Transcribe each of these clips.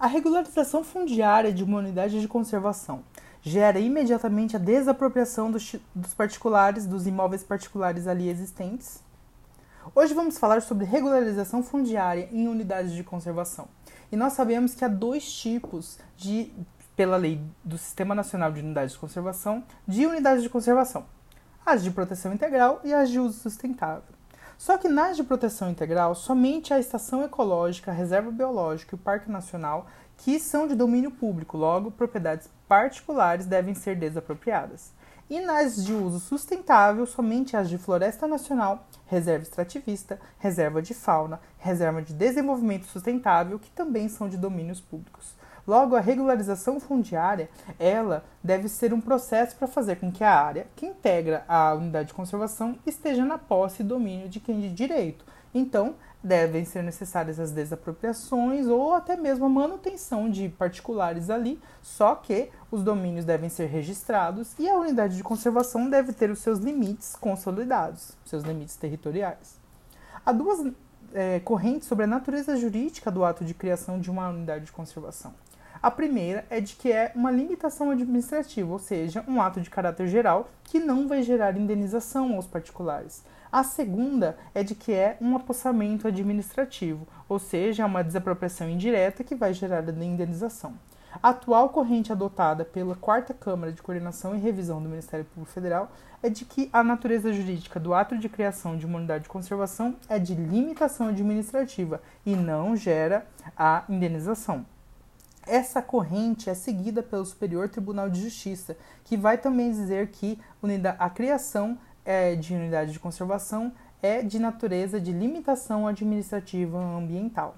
A regularização fundiária de uma unidade de conservação gera imediatamente a desapropriação dos, dos particulares, dos imóveis particulares ali existentes. Hoje vamos falar sobre regularização fundiária em unidades de conservação. E nós sabemos que há dois tipos de, pela lei do Sistema Nacional de Unidades de Conservação, de unidades de conservação: as de proteção integral e as de uso sustentável. Só que nas de proteção integral, somente a estação ecológica, a reserva biológica e o Parque Nacional, que são de domínio público, logo propriedades particulares devem ser desapropriadas. E nas de uso sustentável, somente as de floresta nacional, reserva extrativista, reserva de fauna, reserva de desenvolvimento sustentável, que também são de domínios públicos. Logo, a regularização fundiária, ela deve ser um processo para fazer com que a área que integra a unidade de conservação esteja na posse e domínio de quem de direito. Então, devem ser necessárias as desapropriações ou até mesmo a manutenção de particulares ali, só que os domínios devem ser registrados e a unidade de conservação deve ter os seus limites consolidados, seus limites territoriais. Há duas é, correntes sobre a natureza jurídica do ato de criação de uma unidade de conservação. A primeira é de que é uma limitação administrativa, ou seja, um ato de caráter geral que não vai gerar indenização aos particulares. A segunda é de que é um apossamento administrativo, ou seja, uma desapropriação indireta que vai gerar indenização. A atual corrente adotada pela Quarta Câmara de Coordenação e Revisão do Ministério Público Federal é de que a natureza jurídica do ato de criação de uma unidade de conservação é de limitação administrativa e não gera a indenização. Essa corrente é seguida pelo Superior Tribunal de Justiça, que vai também dizer que a criação é, de unidade de conservação é de natureza de limitação administrativa ambiental.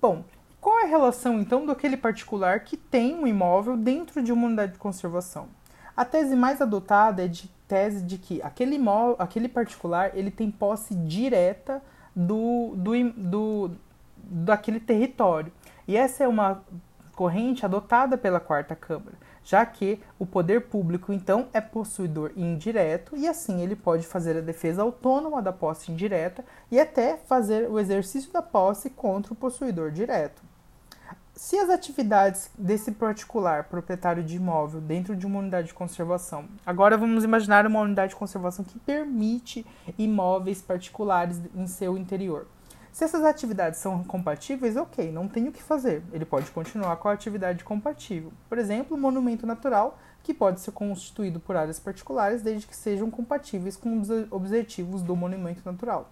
Bom, qual é a relação então daquele particular que tem um imóvel dentro de uma unidade de conservação? A tese mais adotada é de tese de que aquele imóvel, aquele particular, ele tem posse direta do, do, do daquele território. E essa é uma corrente adotada pela quarta Câmara, já que o poder público então é possuidor indireto e assim ele pode fazer a defesa autônoma da posse indireta e até fazer o exercício da posse contra o possuidor direto. Se as atividades desse particular proprietário de imóvel dentro de uma unidade de conservação, agora vamos imaginar uma unidade de conservação que permite imóveis particulares em seu interior. Se essas atividades são compatíveis, ok, não tem o que fazer. Ele pode continuar com a atividade compatível. Por exemplo, um monumento natural que pode ser constituído por áreas particulares desde que sejam compatíveis com os objetivos do monumento natural.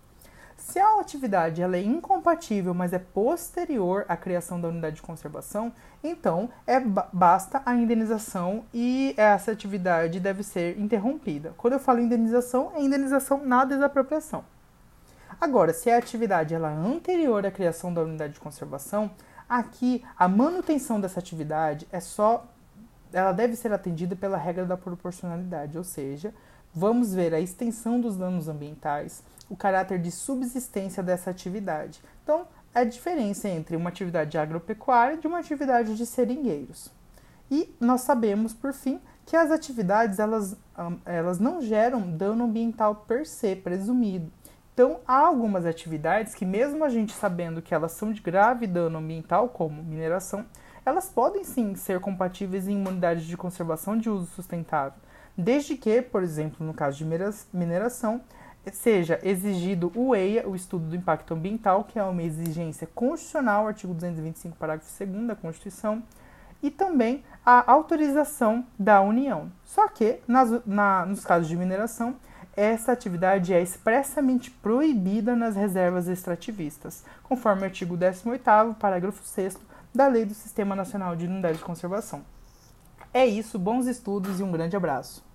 Se a atividade ela é incompatível, mas é posterior à criação da unidade de conservação, então é, basta a indenização e essa atividade deve ser interrompida. Quando eu falo indenização, é indenização na desapropriação. Agora, se a atividade ela é anterior à criação da unidade de conservação, aqui a manutenção dessa atividade é só ela deve ser atendida pela regra da proporcionalidade, ou seja, vamos ver a extensão dos danos ambientais, o caráter de subsistência dessa atividade. Então, a diferença entre uma atividade agropecuária e uma atividade de seringueiros. E nós sabemos, por fim, que as atividades elas, elas não geram dano ambiental per se, presumido. Então, há algumas atividades que, mesmo a gente sabendo que elas são de grave dano ambiental, como mineração, elas podem sim ser compatíveis em unidades de conservação de uso sustentável, desde que, por exemplo, no caso de mineração, seja exigido o EIA, o Estudo do Impacto Ambiental, que é uma exigência constitucional, artigo 225, parágrafo 2 da Constituição, e também a autorização da União. Só que, nas, na, nos casos de mineração, essa atividade é expressamente proibida nas reservas extrativistas, conforme o artigo 18º, parágrafo 6 da Lei do Sistema Nacional de Unidade de Conservação. É isso, bons estudos e um grande abraço.